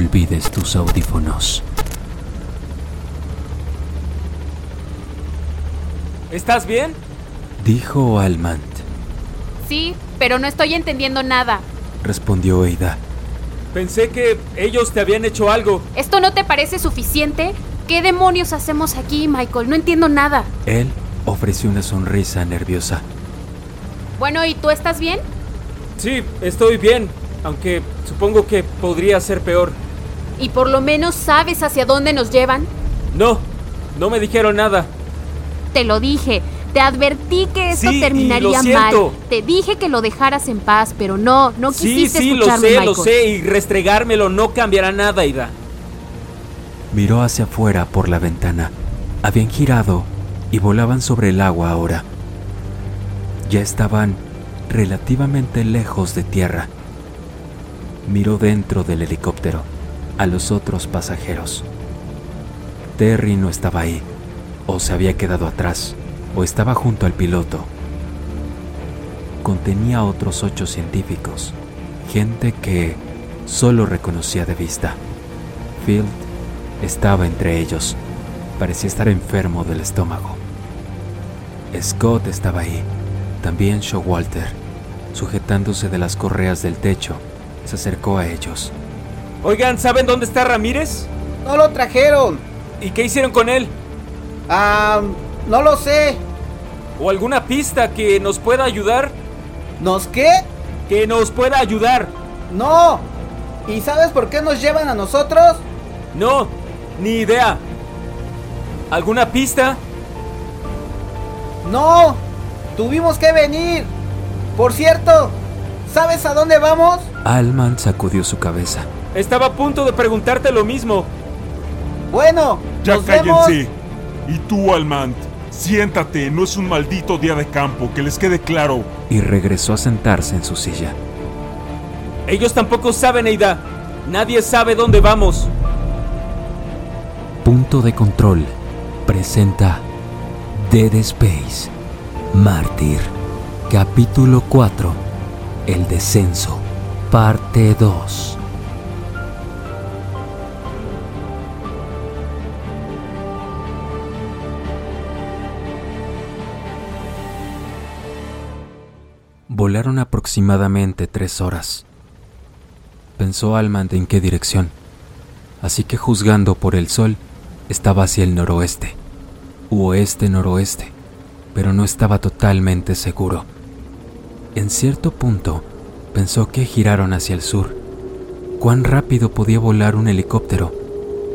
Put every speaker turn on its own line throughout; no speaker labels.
olvides tus audífonos.
¿Estás bien?
Dijo Almant.
Sí, pero no estoy entendiendo nada.
Respondió Eida.
Pensé que ellos te habían hecho algo.
¿Esto no te parece suficiente? ¿Qué demonios hacemos aquí, Michael? No entiendo nada.
Él ofreció una sonrisa nerviosa.
Bueno, ¿y tú estás bien?
Sí, estoy bien, aunque supongo que podría ser peor.
¿Y por lo menos sabes hacia dónde nos llevan?
No, no me dijeron nada.
Te lo dije. Te advertí que esto
Sí, y
terminaría
lo
mal. Te dije que lo dejaras en paz, pero no, no
Sí,
quisiste
sí, lo
escucharme,
sé,
Michael.
lo sé, y restregármelo no cambiará nada, Ida.
Miró hacia afuera por la ventana. Habían girado y volaban sobre el agua ahora. Ya estaban relativamente lejos de tierra. Miró dentro del helicóptero a los otros pasajeros. Terry no estaba ahí, o se había quedado atrás, o estaba junto al piloto. Contenía otros ocho científicos, gente que solo reconocía de vista. Field estaba entre ellos. Parecía estar enfermo del estómago. Scott estaba ahí, también Showalter, sujetándose de las correas del techo. Se acercó a ellos.
Oigan, ¿saben dónde está Ramírez?
No lo trajeron.
¿Y qué hicieron con él?
Ah, no lo sé.
¿O alguna pista que nos pueda ayudar?
¿Nos qué?
Que nos pueda ayudar.
No. ¿Y sabes por qué nos llevan a nosotros?
No, ni idea. ¿Alguna pista?
No. Tuvimos que venir. Por cierto, ¿sabes a dónde vamos?
Alman sacudió su cabeza.
Estaba a punto de preguntarte lo mismo.
Bueno,
Ya
nos vemos.
cállense. Y tú, Almant, siéntate, no es un maldito día de campo, que les quede claro.
Y regresó a sentarse en su silla.
Ellos tampoco saben, Eida. Nadie sabe dónde vamos.
Punto de control presenta Dead Space Mártir Capítulo 4 El descenso Parte 2 Volaron aproximadamente tres horas. Pensó Almand en qué dirección así que juzgando por el sol, estaba hacia el noroeste, u oeste-noroeste, pero no estaba totalmente seguro. En cierto punto, pensó que giraron hacia el sur. ¿Cuán rápido podía volar un helicóptero?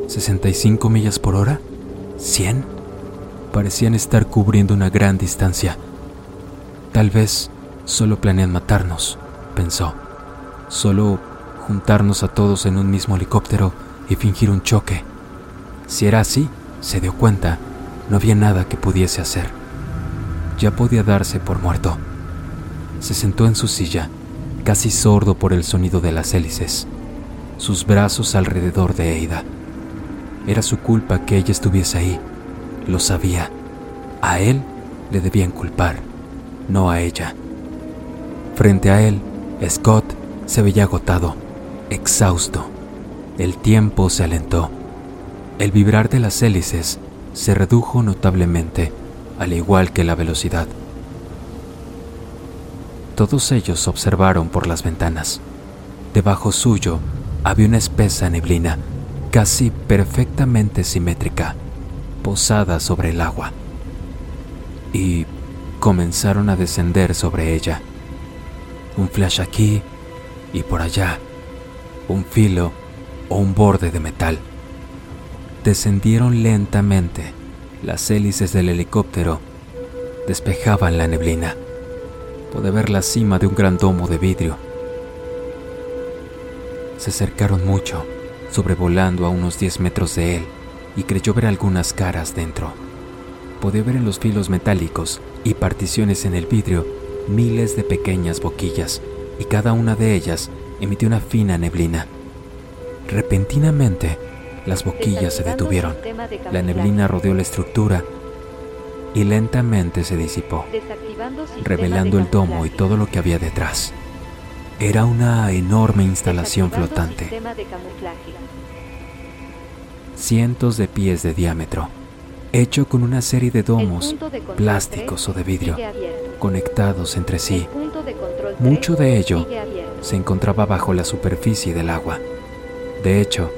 ¿65 millas por hora? ¿100? Parecían estar cubriendo una gran distancia. Tal vez solo planean matarnos, pensó. Solo juntarnos a todos en un mismo helicóptero y fingir un choque. Si era así, se dio cuenta, no había nada que pudiese hacer. Ya podía darse por muerto. Se sentó en su silla, casi sordo por el sonido de las hélices, sus brazos alrededor de Eida. Era su culpa que ella estuviese ahí, lo sabía. A él le debían culpar, no a ella. Frente a él, Scott se veía agotado, exhausto. El tiempo se alentó. El vibrar de las hélices se redujo notablemente, al igual que la velocidad. Todos ellos observaron por las ventanas. Debajo suyo había una espesa neblina, casi perfectamente simétrica, posada sobre el agua. Y comenzaron a descender sobre ella. Un flash aquí y por allá, un filo o un borde de metal. Descendieron lentamente. Las hélices del helicóptero despejaban la neblina. Pude ver la cima de un gran domo de vidrio. Se acercaron mucho, sobrevolando a unos 10 metros de él, y creyó ver algunas caras dentro. Podía ver en los filos metálicos y particiones en el vidrio miles de pequeñas boquillas, y cada una de ellas emitió una fina neblina. Repentinamente, las boquillas se detuvieron. La neblina rodeó la estructura y lentamente se disipó, revelando el domo y todo lo que había detrás. Era una enorme instalación flotante, cientos de pies de diámetro, hecho con una serie de domos plásticos o de vidrio conectados entre sí. Mucho de ello se encontraba bajo la superficie del agua. De hecho,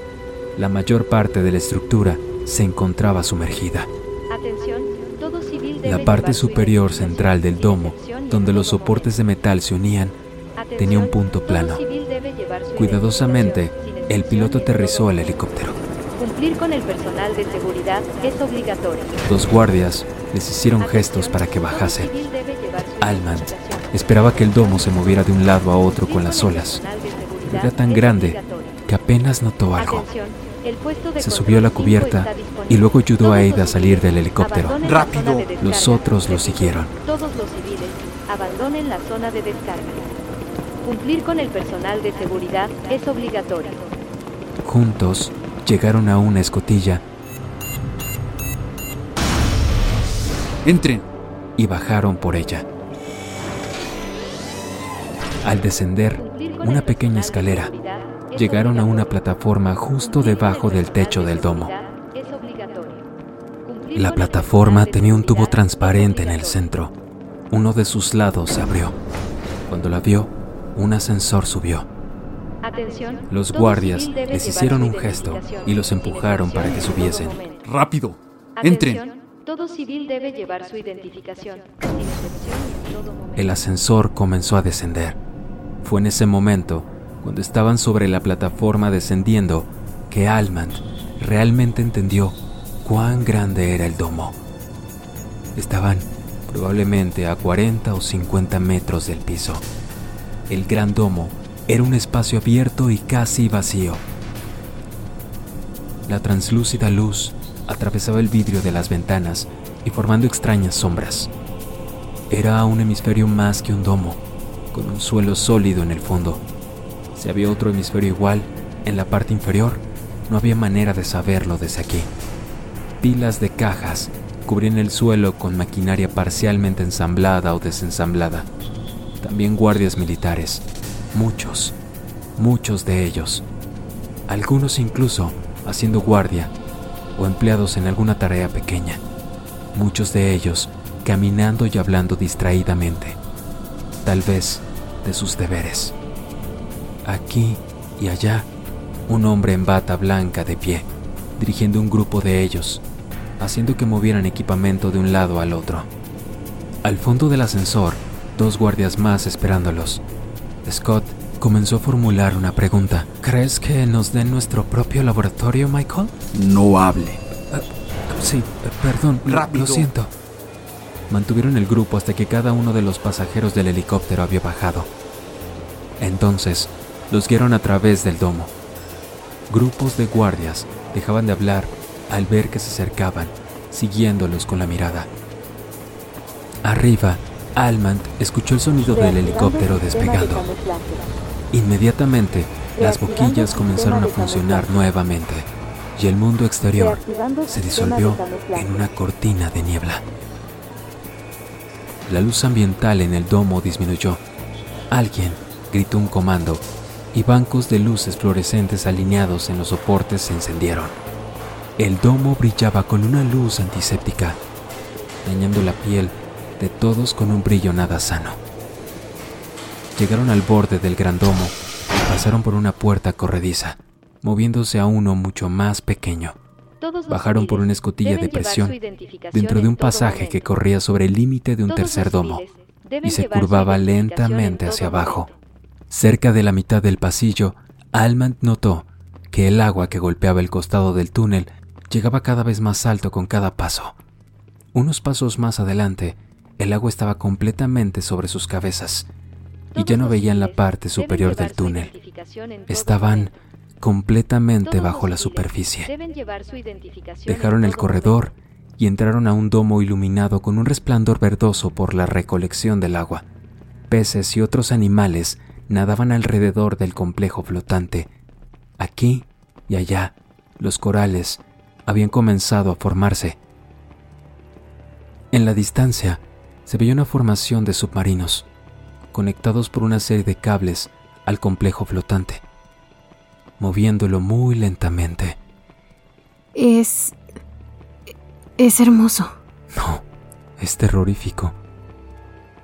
la mayor parte de la estructura se encontraba sumergida. La parte superior central del domo, donde los soportes de metal se unían, tenía un punto plano. Cuidadosamente, el piloto aterrizó el helicóptero.
Cumplir con el personal de seguridad es obligatorio.
Dos guardias les hicieron gestos para que bajase. Alman esperaba que el domo se moviera de un lado a otro con las olas. Era tan grande que apenas notó algo. Se subió a la cubierta y luego ayudó a Aida a salir del helicóptero.
¡Rápido!
Los otros lo siguieron.
Todos los civiles abandonen la zona de descarga. Cumplir con el personal de seguridad es obligatorio.
Juntos llegaron a una escotilla.
Entren.
Y bajaron por ella. Al descender una pequeña escalera, llegaron a una plataforma justo debajo del techo del domo. La plataforma tenía un tubo transparente en el centro. Uno de sus lados se abrió. Cuando la vio, un ascensor subió. Los guardias les hicieron un gesto y los empujaron para que subiesen.
Rápido. Entren.
Todo civil debe llevar su identificación.
El ascensor comenzó a descender. Fue en ese momento, cuando estaban sobre la plataforma descendiendo, que Almand realmente entendió cuán grande era el domo. Estaban probablemente a 40 o 50 metros del piso. El gran domo era un espacio abierto y casi vacío. La translúcida luz atravesaba el vidrio de las ventanas y formando extrañas sombras. Era un hemisferio más que un domo, con un suelo sólido en el fondo. Si había otro hemisferio igual, en la parte inferior, no había manera de saberlo desde aquí. Pilas de cajas cubrían el suelo con maquinaria parcialmente ensamblada o desensamblada. También guardias militares, muchos, muchos de ellos. Algunos incluso haciendo guardia o empleados en alguna tarea pequeña. Muchos de ellos caminando y hablando distraídamente, tal vez de sus deberes. Aquí y allá, un hombre en bata blanca de pie, dirigiendo un grupo de ellos, haciendo que movieran equipamiento de un lado al otro. Al fondo del ascensor, dos guardias más esperándolos. Scott comenzó a formular una pregunta. ¿Crees que nos den nuestro propio laboratorio, Michael?
No hable.
Uh, sí, perdón,
Rápido.
lo siento. Mantuvieron el grupo hasta que cada uno de los pasajeros del helicóptero había bajado. Entonces, los guiaron a través del domo. Grupos de guardias dejaban de hablar al ver que se acercaban, siguiéndolos con la mirada. Arriba, Almand escuchó el sonido del helicóptero despegando. Inmediatamente, las boquillas comenzaron a funcionar nuevamente y el mundo exterior se disolvió en una cortina de niebla. La luz ambiental en el domo disminuyó. Alguien gritó un comando y bancos de luces fluorescentes alineados en los soportes se encendieron. El domo brillaba con una luz antiséptica, dañando la piel de todos con un brillo nada sano. Llegaron al borde del gran domo y pasaron por una puerta corrediza, moviéndose a uno mucho más pequeño. Bajaron por una escotilla de presión dentro de un pasaje que corría sobre el límite de un tercer domo y se curvaba lentamente hacia abajo. Cerca de la mitad del pasillo, Almand notó que el agua que golpeaba el costado del túnel llegaba cada vez más alto con cada paso. Unos pasos más adelante, el agua estaba completamente sobre sus cabezas y ya no veían la parte superior del túnel. Estaban completamente bajo la superficie. Dejaron el corredor y entraron a un domo iluminado con un resplandor verdoso por la recolección del agua. Peces y otros animales nadaban alrededor del complejo flotante. Aquí y allá, los corales habían comenzado a formarse. En la distancia se veía una formación de submarinos, conectados por una serie de cables al complejo flotante, moviéndolo muy lentamente.
Es... es hermoso.
No, es terrorífico.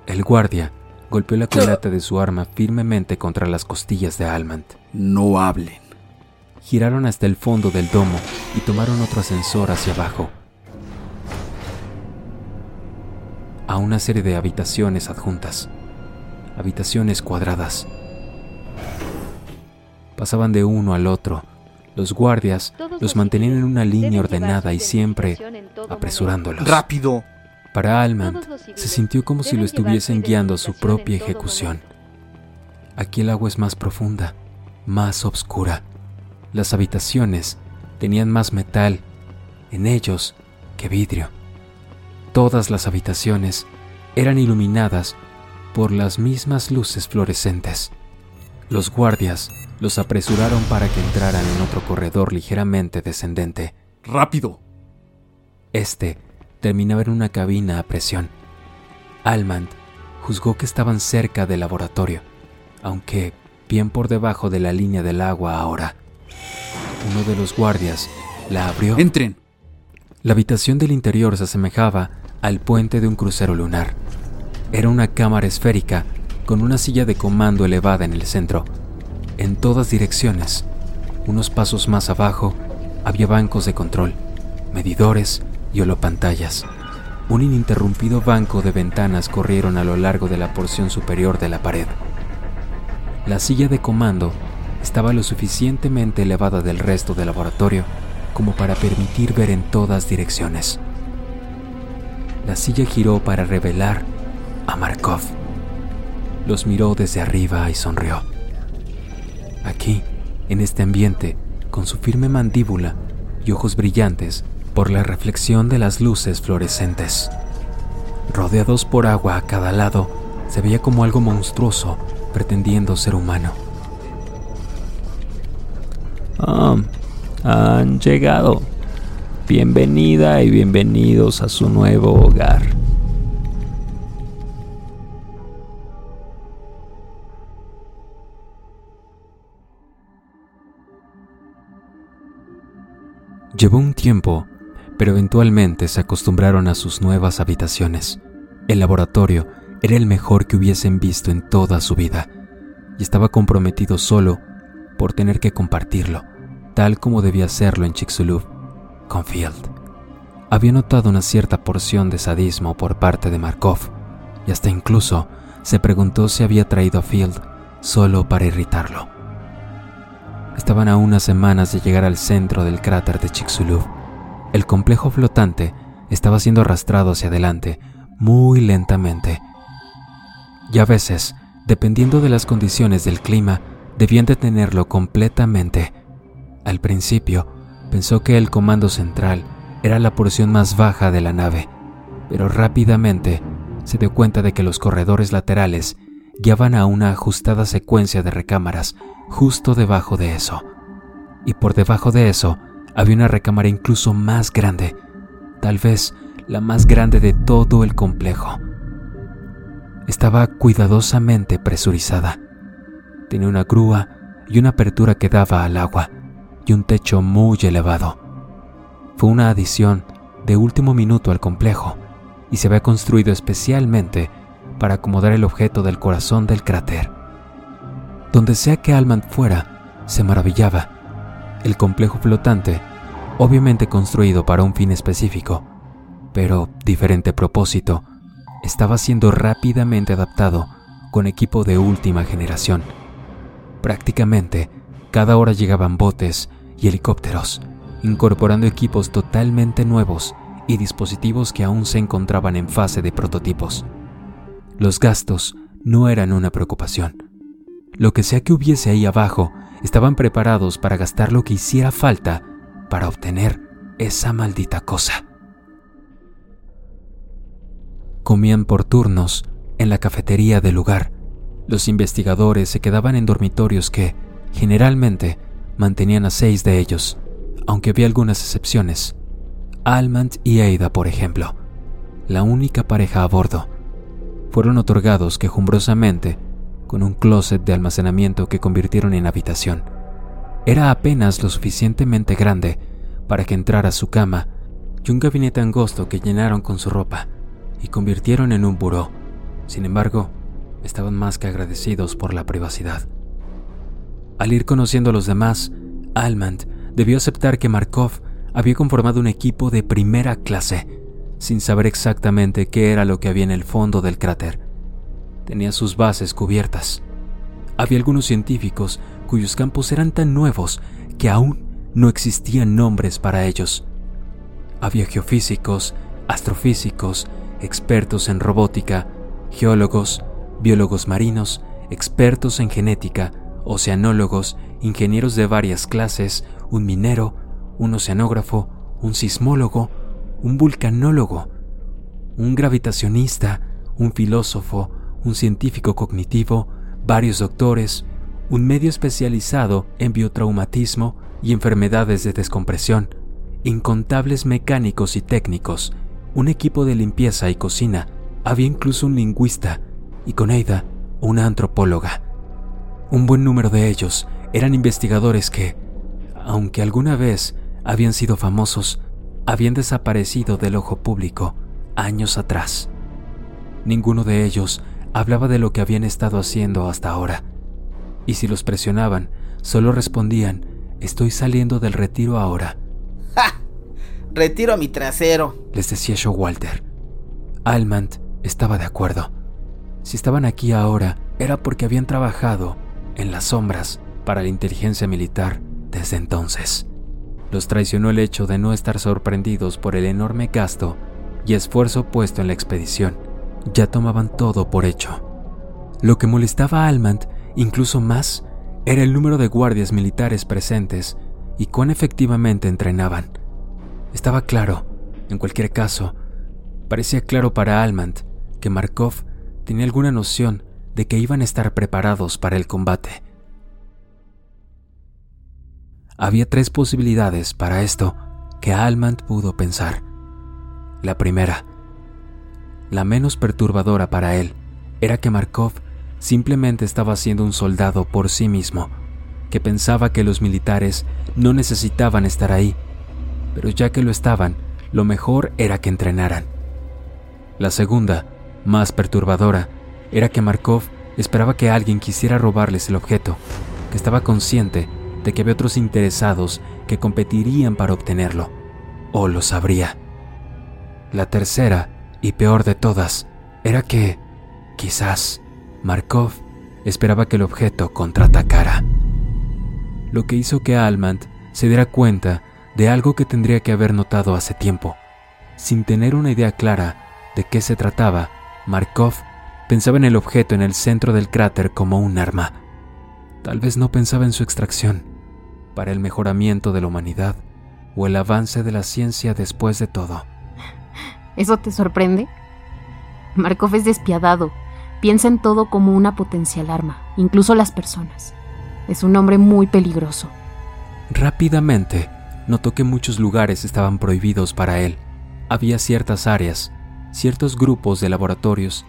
El guardia golpeó la culata de su arma firmemente contra las costillas de Almand.
No hablen.
Giraron hasta el fondo del domo y tomaron otro ascensor hacia abajo. A una serie de habitaciones adjuntas. Habitaciones cuadradas. Pasaban de uno al otro. Los guardias
Todos
los mantenían en una línea ordenada y siempre apresurándolos.
¡Rápido!
Para
civiles
se sintió como si lo estuviesen guiando a su propia ejecución. Aquí el agua es más profunda, más oscura. Las habitaciones tenían más metal en ellos que vidrio. Todas las habitaciones eran iluminadas por las mismas luces fluorescentes. Los guardias los apresuraron para que entraran en otro corredor ligeramente descendente.
¡Rápido!
Este terminaba en una cabina a presión. Almand juzgó que estaban cerca del laboratorio, aunque bien por debajo de la línea del agua ahora. Uno de los guardias la abrió.
¡Entren!
La habitación del interior se asemejaba al puente de un crucero lunar. Era una cámara esférica con una silla de comando elevada en el centro. En todas direcciones, unos pasos más abajo, había bancos de control, medidores y holopantallas. Un ininterrumpido banco de ventanas corrieron a lo largo de la porción superior de la pared. La silla de comando estaba lo suficientemente elevada del resto del laboratorio como para permitir ver en todas direcciones. La silla giró para revelar a Markov. Los miró desde arriba y sonrió. Aquí, en este ambiente, con su firme mandíbula y ojos brillantes por la reflexión de las luces fluorescentes. Rodeados por agua a cada lado, se veía como algo monstruoso pretendiendo ser humano.
Ah, han llegado. Bienvenida y bienvenidos a su nuevo hogar.
Llevó un tiempo, pero eventualmente se acostumbraron a sus nuevas habitaciones. El laboratorio era el mejor que hubiesen visto en toda su vida, y estaba comprometido solo por tener que compartirlo, tal como debía hacerlo en Chicxulub, con Field. Había notado una cierta porción de sadismo por parte de Markov, y hasta incluso se preguntó si había traído a Field solo para irritarlo. Estaban a unas semanas de llegar al centro del cráter de Chicxulub. El complejo flotante estaba siendo arrastrado hacia adelante muy lentamente. Y a veces, dependiendo de las condiciones del clima, debían detenerlo completamente. Al principio, pensó que el comando central era la porción más baja de la nave, pero rápidamente se dio cuenta de que los corredores laterales guiaban a una ajustada secuencia de recámaras justo debajo de eso. Y por debajo de eso había una recámara incluso más grande, tal vez la más grande de todo el complejo. Estaba cuidadosamente presurizada. Tenía una grúa y una apertura que daba al agua y un techo muy elevado. Fue una adición de último minuto al complejo y se había construido especialmente para acomodar el objeto del corazón del cráter. Donde sea que Almand fuera, se maravillaba. El complejo flotante, obviamente construido para un fin específico, pero diferente propósito, estaba siendo rápidamente adaptado con equipo de última generación. Prácticamente, cada hora llegaban botes y helicópteros, incorporando equipos totalmente nuevos y dispositivos que aún se encontraban en fase de prototipos. Los gastos no eran una preocupación. Lo que sea que hubiese ahí abajo, estaban preparados para gastar lo que hiciera falta para obtener esa maldita cosa. Comían por turnos en la cafetería del lugar. Los investigadores se quedaban en dormitorios que, generalmente, mantenían a seis de ellos, aunque había algunas excepciones. Almand y Ada, por ejemplo, la única pareja a bordo, fueron otorgados quejumbrosamente con un closet de almacenamiento que convirtieron en habitación. Era apenas lo suficientemente grande para que entrara su cama y un gabinete angosto que llenaron con su ropa y convirtieron en un buró. Sin embargo, estaban más que agradecidos por la privacidad. Al ir conociendo a los demás, Almand debió aceptar que Markov había conformado un equipo de primera clase, sin saber exactamente qué era lo que había en el fondo del cráter. Tenía sus bases cubiertas. Había algunos científicos cuyos campos eran tan nuevos que aún no existían nombres para ellos. Había geofísicos, astrofísicos, expertos en robótica, geólogos, biólogos marinos, expertos en genética, oceanólogos, ingenieros de varias clases, un minero, un oceanógrafo, un sismólogo, un vulcanólogo, un gravitacionista, un filósofo, un científico cognitivo, varios doctores, un medio especializado en biotraumatismo y enfermedades de descompresión, incontables mecánicos y técnicos, un equipo de limpieza y cocina, había incluso un lingüista y con Eida una antropóloga. Un buen número de ellos eran investigadores que, aunque alguna vez habían sido famosos, habían desaparecido del ojo público años atrás. Ninguno de ellos hablaba de lo que habían estado haciendo hasta ahora, y si los presionaban, solo respondían, estoy saliendo del retiro ahora.
¡Ja! Retiro a mi trasero,
les decía Showalter. Almand estaba de acuerdo. Si estaban aquí ahora, era porque habían trabajado en las sombras para la inteligencia militar desde entonces. Los traicionó el hecho de no estar sorprendidos por el enorme gasto y esfuerzo puesto en la expedición. Ya tomaban todo por hecho. Lo que molestaba a Almand incluso más era el número de guardias militares presentes y cuán efectivamente entrenaban. Estaba claro, en cualquier caso, parecía claro para Almand que Markov tenía alguna noción de que iban a estar preparados para el combate. Había tres posibilidades para esto que Almand pudo pensar. La primera, la menos perturbadora para él, era que Markov simplemente estaba siendo un soldado por sí mismo, que pensaba que los militares no necesitaban estar ahí, pero ya que lo estaban, lo mejor era que entrenaran. La segunda, más perturbadora, era que Markov esperaba que alguien quisiera robarles el objeto, que estaba consciente de que había otros interesados que competirían para obtenerlo, o lo sabría. La tercera, y peor de todas, era que, quizás, Markov esperaba que el objeto contraatacara. Lo que hizo que Almand se diera cuenta de algo que tendría que haber notado hace tiempo. Sin tener una idea clara de qué se trataba, Markov Pensaba en el objeto en el centro del cráter como un arma. Tal vez no pensaba en su extracción, para el mejoramiento de la humanidad o el avance de la ciencia después de todo.
¿Eso te sorprende? Markov es despiadado. Piensa en todo como una potencial arma, incluso las personas. Es un hombre muy peligroso.
Rápidamente, notó que muchos lugares estaban prohibidos para él. Había ciertas áreas, ciertos grupos de laboratorios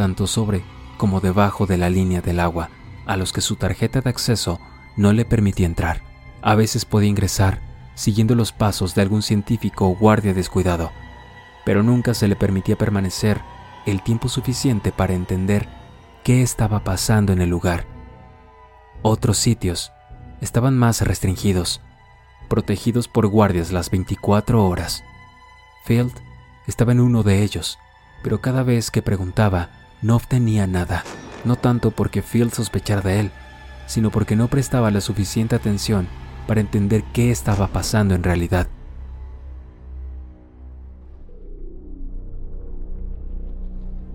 tanto sobre como debajo de la línea del agua, a los que su tarjeta de acceso no le permitía entrar. A veces podía ingresar siguiendo los pasos de algún científico o guardia descuidado, pero nunca se le permitía permanecer el tiempo suficiente para entender qué estaba pasando en el lugar. Otros sitios estaban más restringidos, protegidos por guardias las 24 horas. Field estaba en uno de ellos, pero cada vez que preguntaba, no obtenía nada, no tanto porque Field sospechara de él, sino porque no prestaba la suficiente atención para entender qué estaba pasando en realidad.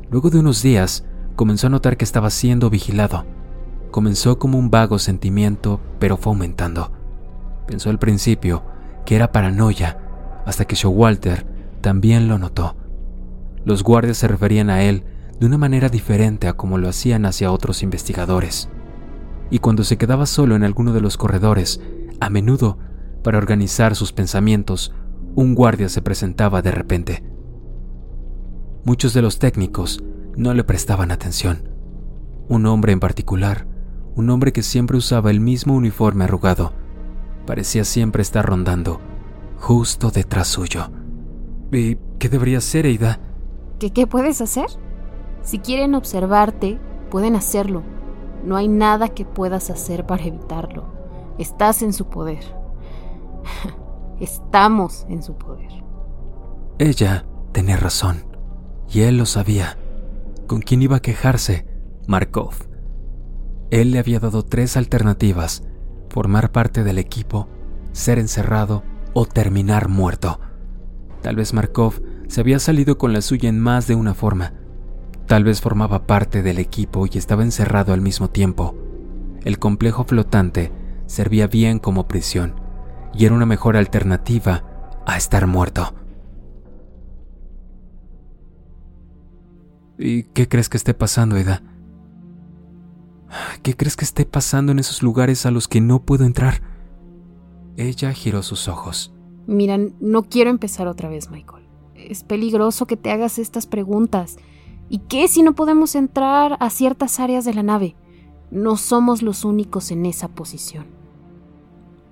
Luego de unos días, comenzó a notar que estaba siendo vigilado. Comenzó como un vago sentimiento, pero fue aumentando. Pensó al principio que era paranoia, hasta que Showalter también lo notó. Los guardias se referían a él de una manera diferente a como lo hacían hacia otros investigadores. Y cuando se quedaba solo en alguno de los corredores, a menudo, para organizar sus pensamientos, un guardia se presentaba de repente. Muchos de los técnicos no le prestaban atención. Un hombre en particular, un hombre que siempre usaba el mismo uniforme arrugado, parecía siempre estar rondando, justo detrás suyo. ¿Y qué debería hacer, Eida?
¿Qué, ¿Qué puedes hacer? Si quieren observarte, pueden hacerlo. No hay nada que puedas hacer para evitarlo. Estás en su poder. Estamos en su poder.
Ella tenía razón, y él lo sabía. ¿Con quién iba a quejarse? Markov. Él le había dado tres alternativas, formar parte del equipo, ser encerrado o terminar muerto. Tal vez Markov se había salido con la suya en más de una forma. Tal vez formaba parte del equipo y estaba encerrado al mismo tiempo. El complejo flotante servía bien como prisión y era una mejor alternativa a estar muerto. ¿Y qué crees que esté pasando, Eda? ¿Qué crees que esté pasando en esos lugares a los que no puedo entrar? Ella giró sus ojos.
Mira, no quiero empezar otra vez, Michael. Es peligroso que te hagas estas preguntas. ¿Y qué si no podemos entrar a ciertas áreas de la nave? No somos los únicos en esa posición.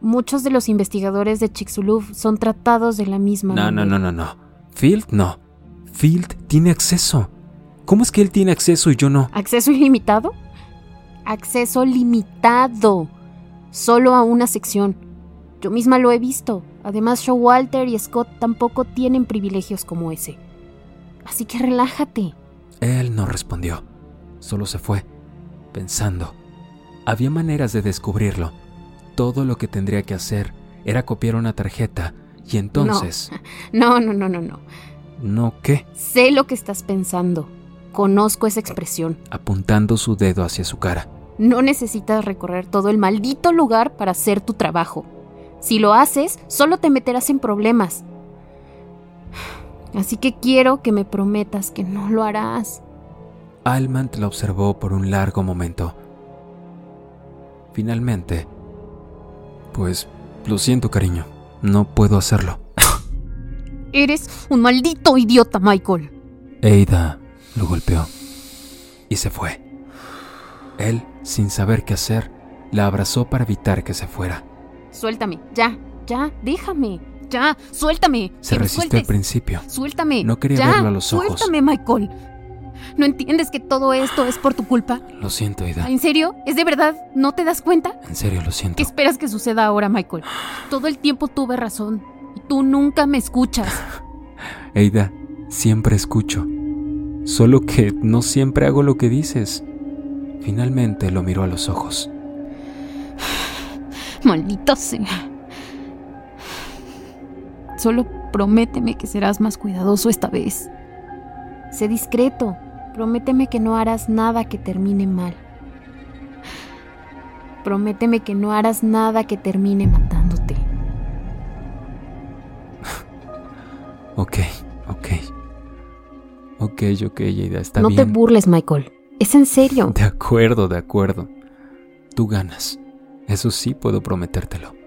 Muchos de los investigadores de Chicxulub son tratados de la misma
No, no,
manera.
no, no, no. Field no. Field tiene acceso. ¿Cómo es que él tiene acceso y yo no?
¿Acceso ilimitado? Acceso limitado. Solo a una sección. Yo misma lo he visto. Además, Showalter y Scott tampoco tienen privilegios como ese. Así que relájate.
Él no respondió. Solo se fue, pensando. Había maneras de descubrirlo. Todo lo que tendría que hacer era copiar una tarjeta y entonces...
No, no, no, no, no.
¿No qué?
Sé lo que estás pensando. Conozco esa expresión.
Apuntando su dedo hacia su cara.
No necesitas recorrer todo el maldito lugar para hacer tu trabajo. Si lo haces, solo te meterás en problemas. Así que quiero que me prometas que no lo harás.
Almant la observó por un largo momento. Finalmente, pues lo siento cariño, no puedo hacerlo.
Eres un maldito idiota, Michael.
Eida lo golpeó y se fue. Él, sin saber qué hacer, la abrazó para evitar que se fuera.
Suéltame, ya, ya, déjame, ya, suéltame.
Se resistió al principio.
Suéltame.
No quería
ya,
verlo a los ojos.
Suéltame, Michael. ¿No entiendes que todo esto es por tu culpa?
Lo siento, Eida.
¿En serio? ¿Es de verdad? ¿No te das cuenta?
En serio, lo siento.
¿Qué esperas que suceda ahora, Michael? Todo el tiempo tuve razón. Y tú nunca me escuchas.
Eida, siempre escucho. Solo que no siempre hago lo que dices. Finalmente lo miró a los ojos.
Maldita sea. Solo prométeme que serás más cuidadoso esta vez. Sé discreto. Prométeme que no harás nada que termine mal. Prométeme que no harás nada que termine matándote.
Ok, ok. Ok, ok, Eida, está
no te
bien.
burles, Michael. Es en serio.
De acuerdo, de acuerdo. Tú ganas. Eso sí puedo prometértelo.